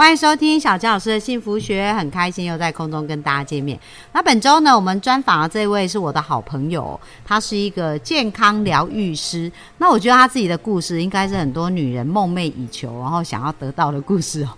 欢迎收听小江老师的幸福学，很开心又在空中跟大家见面。那本周呢，我们专访的这位是我的好朋友，他是一个健康疗愈师。那我觉得他自己的故事应该是很多女人梦寐以求，然后想要得到的故事哦。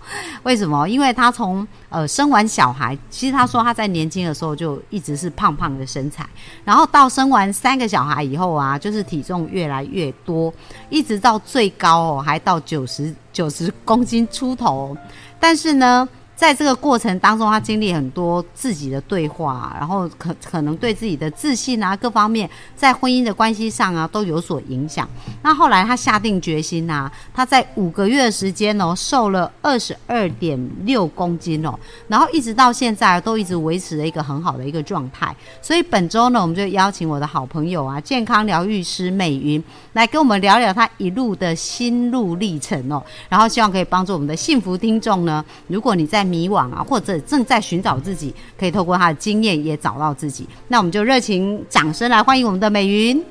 为什么？因为他从呃生完小孩，其实他说他在年轻的时候就一直是胖胖的身材，然后到生完三个小孩以后啊，就是体重越来越多，一直到最高哦，还到九十九十公斤出头。但是呢，在这个过程当中，他经历很多自己的对话，然后可可能对自己的自信啊，各方面在婚姻的关系上啊都有所影响。那后来他下定决心呐，他在五个月的时间哦，瘦了二十二点六公斤哦，然后一直到现在都一直维持了一个很好的一个状态。所以本周呢，我们就邀请我的好朋友啊，健康疗愈师美云来跟我们聊聊他一路的心路历程哦，然后希望可以帮助我们的幸福听众呢。如果你在迷惘啊，或者正在寻找自己，可以透过他的经验也找到自己。那我们就热情掌声来欢迎我们的美云。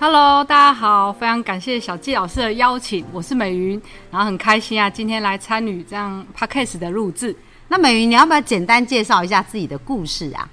Hello，大家好，非常感谢小纪老师的邀请，我是美云，然后很开心啊，今天来参与这样 podcast 的录制。那美云，你要不要简单介绍一下自己的故事啊？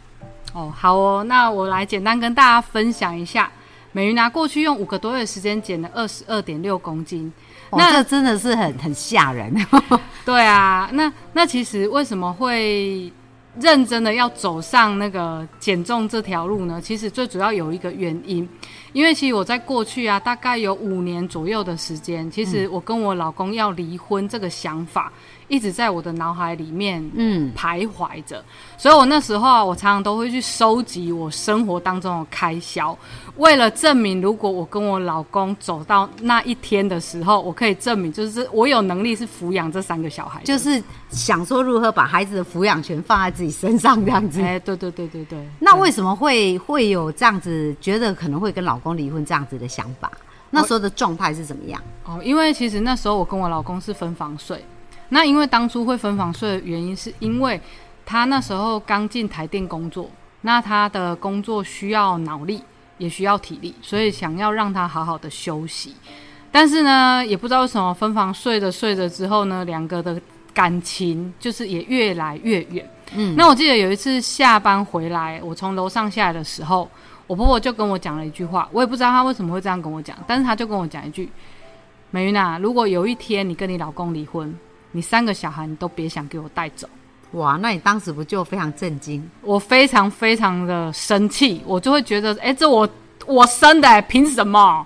哦，好哦，那我来简单跟大家分享一下，美云啊，过去用五个多月的时间减了二十二点六公斤。那这真的是很很吓人。对啊，那那其实为什么会认真的要走上那个减重这条路呢？其实最主要有一个原因，因为其实我在过去啊，大概有五年左右的时间，其实我跟我老公要离婚这个想法。一直在我的脑海里面，嗯，徘徊着，所以我那时候啊，我常常都会去收集我生活当中的开销，为了证明，如果我跟我老公走到那一天的时候，我可以证明，就是我有能力是抚养这三个小孩，就是想说如何把孩子的抚养权放在自己身上这样子。哎，对对对对对。那为什么会会有这样子，觉得可能会跟老公离婚这样子的想法？那时候的状态是怎么样？哦，因为其实那时候我跟我老公是分房睡。那因为当初会分房睡的原因，是因为他那时候刚进台电工作，那他的工作需要脑力，也需要体力，所以想要让他好好的休息。但是呢，也不知道为什么分房睡着睡着之后呢，两个的感情就是也越来越远。嗯，那我记得有一次下班回来，我从楼上下来的时候，我婆婆就跟我讲了一句话，我也不知道她为什么会这样跟我讲，但是她就跟我讲一句：“美云啊，如果有一天你跟你老公离婚。”你三个小孩你都别想给我带走，哇！那你当时不就非常震惊？我非常非常的生气，我就会觉得，哎，这我我生的，凭什么？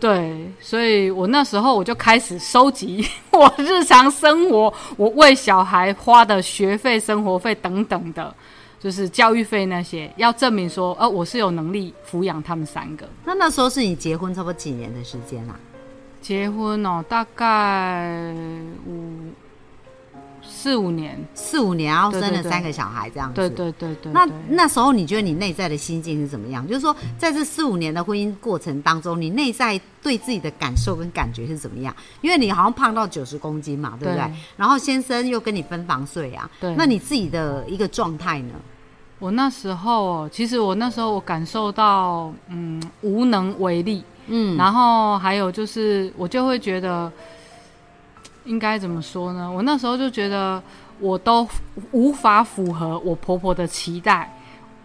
对，所以我那时候我就开始收集 我日常生活我为小孩花的学费、生活费等等的，就是教育费那些，要证明说，呃，我是有能力抚养他们三个。那那时候是你结婚差不多几年的时间啦？结婚哦，大概五四五年，四五年，然后生了三个小孩，这样子。对对对对。那那时候你觉得你内在的心境是怎么样？就是说，在这四五年的婚姻过程当中，你内在对自己的感受跟感觉是怎么样？因为你好像胖到九十公斤嘛，对不对？然后先生又跟你分房睡啊，对。那你自己的一个状态呢？我那时候，其实我那时候我感受到，嗯，无能为力。嗯，然后还有就是，我就会觉得，应该怎么说呢？我那时候就觉得，我都无法符合我婆婆的期待，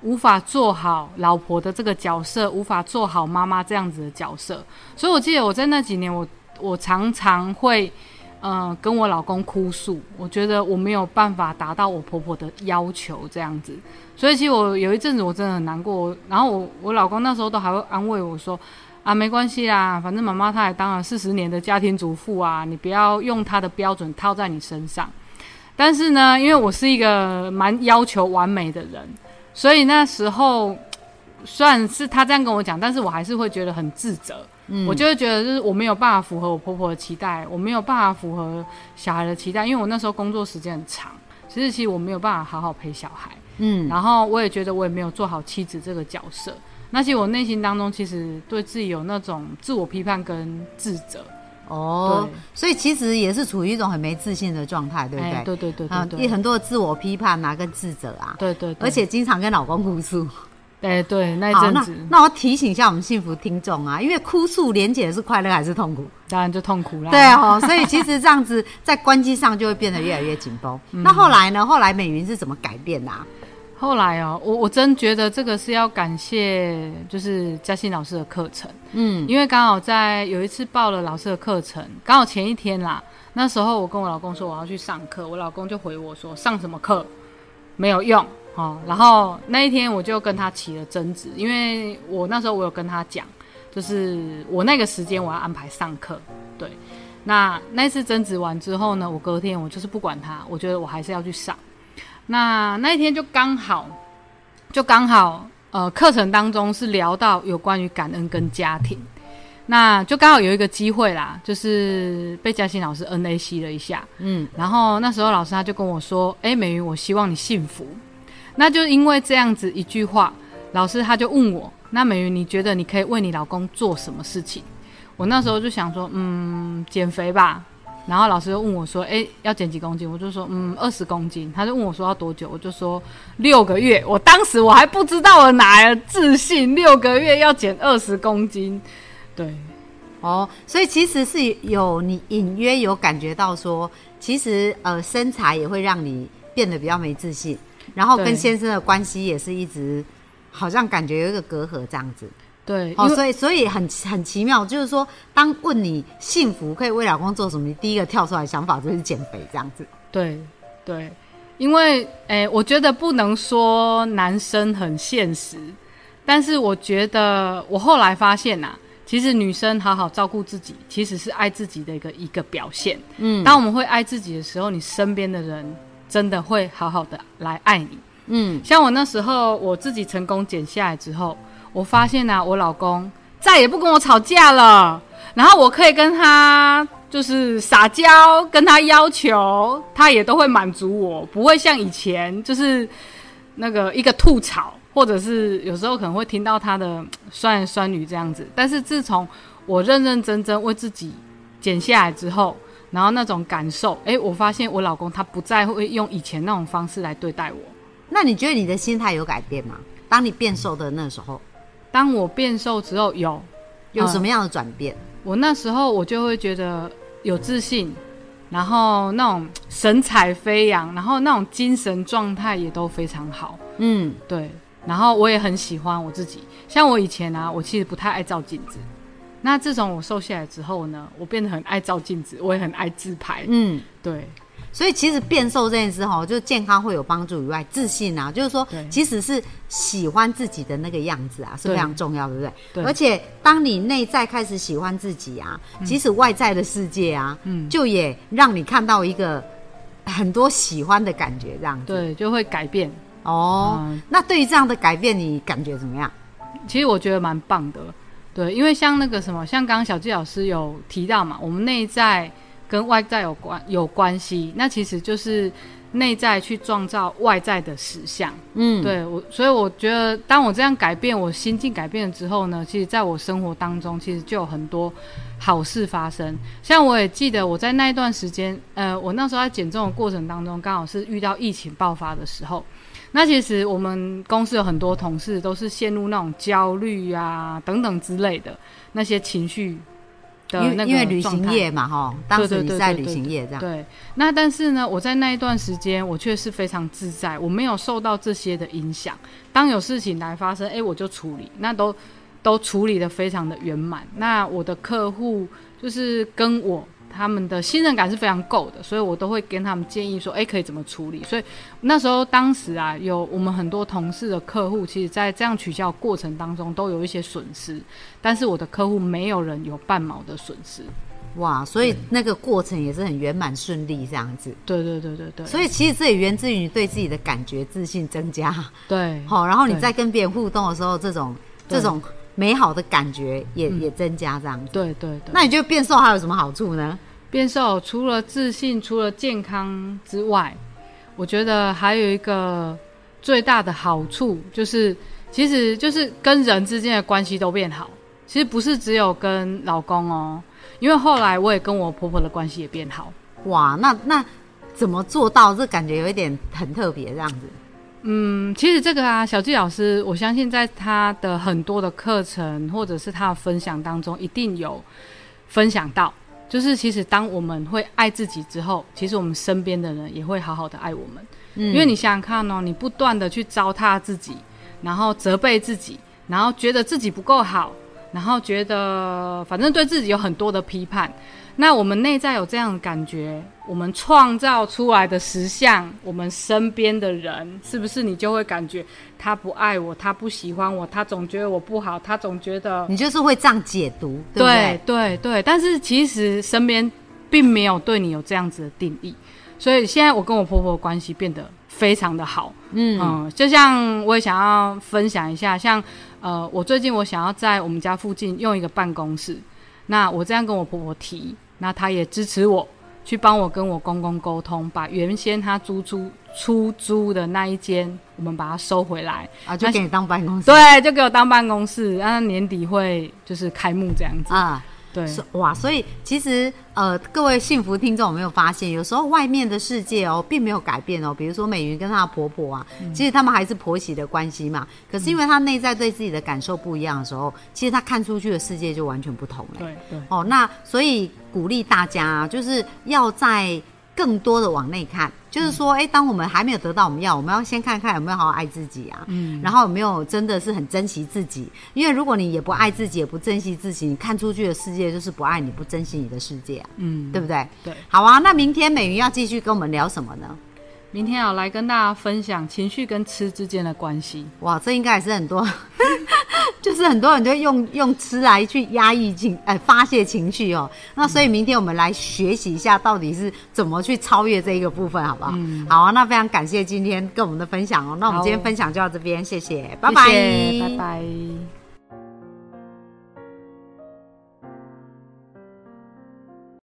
无法做好老婆的这个角色，无法做好妈妈这样子的角色。所以我记得我在那几年，我我常常会，嗯，跟我老公哭诉，我觉得我没有办法达到我婆婆的要求这样子。所以其实我有一阵子我真的很难过，然后我我老公那时候都还会安慰我说。啊，没关系啦，反正妈妈她也当了四十年的家庭主妇啊，你不要用她的标准套在你身上。但是呢，因为我是一个蛮要求完美的人，所以那时候虽然是她这样跟我讲，但是我还是会觉得很自责。嗯，我就会觉得就是我没有办法符合我婆婆的期待，我没有办法符合小孩的期待，因为我那时候工作时间很长，其实其实我没有办法好好陪小孩。嗯，然后我也觉得我也没有做好妻子这个角色。那其实我内心当中其实对自己有那种自我批判跟自责，哦，所以其实也是处于一种很没自信的状态，对不对？对对对对对，很多的自我批判啊，跟自责啊，对对，而且经常跟老公哭诉。哎，对，那一阵子，那我提醒一下我们幸福听众啊，因为哭诉连结是快乐还是痛苦？当然就痛苦啦。对哦，所以其实这样子在关机上就会变得越来越紧绷。那后来呢？后来美云是怎么改变的？后来哦，我我真觉得这个是要感谢，就是嘉欣老师的课程。嗯，因为刚好在有一次报了老师的课程，刚好前一天啦，那时候我跟我老公说我要去上课，我老公就回我说上什么课没有用哦。然后那一天我就跟他起了争执，因为我那时候我有跟他讲，就是我那个时间我要安排上课。对，那那次争执完之后呢，我隔天我就是不管他，我觉得我还是要去上。那那一天就刚好，就刚好，呃，课程当中是聊到有关于感恩跟家庭，那就刚好有一个机会啦，就是被嘉欣老师 N A C 了一下，嗯，然后那时候老师他就跟我说，哎，美云，我希望你幸福，那就因为这样子一句话，老师他就问我，那美云，你觉得你可以为你老公做什么事情？我那时候就想说，嗯，减肥吧。然后老师又问我说：“哎，要减几公斤？”我就说：“嗯，二十公斤。”他就问我说：“要多久？”我就说：“六个月。”我当时我还不知道我哪来的自信，六个月要减二十公斤。对，哦，所以其实是有你隐约有感觉到说，其实呃身材也会让你变得比较没自信，然后跟先生的关系也是一直好像感觉有一个隔阂这样子。对，哦，所以所以很很奇妙，就是说，当问你幸福可以为老公做什么，你第一个跳出来想法就是减肥这样子。对对，因为诶，我觉得不能说男生很现实，但是我觉得我后来发现呐，其实女生好好照顾自己，其实是爱自己的一个一个表现。嗯，当我们会爱自己的时候，你身边的人真的会好好的来爱你。嗯，像我那时候我自己成功减下来之后。我发现呢，我老公再也不跟我吵架了，然后我可以跟他就是撒娇，跟他要求，他也都会满足我，不会像以前就是那个一个吐槽，或者是有时候可能会听到他的酸言酸语这样子。但是自从我认认真真为自己减下来之后，然后那种感受，哎，我发现我老公他不再会用以前那种方式来对待我。那你觉得你的心态有改变吗？当你变瘦的那时候？当我变瘦之后，有有什么样的转变？我那时候我就会觉得有自信，然后那种神采飞扬，然后那种精神状态也都非常好。嗯，对。然后我也很喜欢我自己。像我以前啊，我其实不太爱照镜子。那自从我瘦下来之后呢，我变得很爱照镜子，我也很爱自拍。嗯，对。所以其实变瘦这件事哈，就健康会有帮助以外，自信啊，就是说，即使是喜欢自己的那个样子啊，是非常重要，对不对？对。而且当你内在开始喜欢自己啊，即使外在的世界啊，嗯，就也让你看到一个很多喜欢的感觉，这样子，对，就会改变。哦，那对于这样的改变，你感觉怎么样？其实我觉得蛮棒的，对，因为像那个什么，像刚刚小纪老师有提到嘛，我们内在。跟外在有关有关系，那其实就是内在去创造外在的实相。嗯，对我，所以我觉得，当我这样改变，我心境改变了之后呢，其实在我生活当中，其实就有很多好事发生。像我也记得，我在那一段时间，呃，我那时候在减重的过程当中，刚好是遇到疫情爆发的时候。那其实我们公司有很多同事都是陷入那种焦虑啊等等之类的那些情绪。因为因为旅行业嘛，哈，当时你在旅行业这样。对，那但是呢，我在那一段时间，我却是非常自在，我没有受到这些的影响。当有事情来发生，哎，我就处理，那都都处理的非常的圆满。那我的客户就是跟我。他们的信任感是非常够的，所以我都会跟他们建议说，哎，可以怎么处理。所以那时候当时啊，有我们很多同事的客户，其实在这样取消过程当中都有一些损失，但是我的客户没有人有半毛的损失。哇，所以那个过程也是很圆满顺利这样子。对对对对对。所以其实这也源自于你对自己的感觉自信增加。对。好，然后你在跟别人互动的时候，这种这种。美好的感觉也也增加这样子，对对对。那你觉得变瘦还有什么好处呢？变瘦除了自信、除了健康之外，我觉得还有一个最大的好处就是，其实就是跟人之间的关系都变好。其实不是只有跟老公哦，因为后来我也跟我婆婆的关系也变好。哇，那那怎么做到？这感觉有一点很特别，这样子。嗯，其实这个啊，小纪老师，我相信在他的很多的课程或者是他的分享当中，一定有分享到，就是其实当我们会爱自己之后，其实我们身边的人也会好好的爱我们。嗯，因为你想想看哦，你不断的去糟蹋自己，然后责备自己，然后觉得自己不够好，然后觉得反正对自己有很多的批判。那我们内在有这样的感觉，我们创造出来的实相，我们身边的人，是不是你就会感觉他不爱我，他不喜欢我，他总觉得我不好，他总觉得你就是会这样解读，对对对对。但是其实身边并没有对你有这样子的定义，所以现在我跟我婆婆关系变得非常的好，嗯，就像我也想要分享一下，像呃，我最近我想要在我们家附近用一个办公室，那我这样跟我婆婆提。那他也支持我去帮我跟我公公沟通，把原先他租出出租的那一间，我们把它收回来啊，就给你当办公室。对，就给我当办公室，然后年底会就是开幕这样子啊。对，哇，所以其实呃，各位幸福听众有没有发现，有时候外面的世界哦，并没有改变哦。比如说美云跟她的婆婆啊，其实他们还是婆媳的关系嘛。可是因为她内在对自己的感受不一样的时候，其实她看出去的世界就完全不同了。对对。哦，那所以鼓励大家，就是要在。更多的往内看，就是说，哎，当我们还没有得到我们要，我们要先看看有没有好好爱自己啊，嗯，然后有没有真的是很珍惜自己，因为如果你也不爱自己，也不珍惜自己，你看出去的世界就是不爱你，不珍惜你的世界啊，嗯，对不对？对，好啊，那明天美云要继续跟我们聊什么呢？明天要来跟大家分享情绪跟吃之间的关系。哇，这应该也是很多，就是很多人都用用吃来去压抑情，哎，发泄情绪哦。那所以明天我们来学习一下，到底是怎么去超越这一个部分，好不好？嗯。好啊，那非常感谢今天跟我们的分享哦。那我们今天分享就到这边，谢谢，拜拜，拜拜。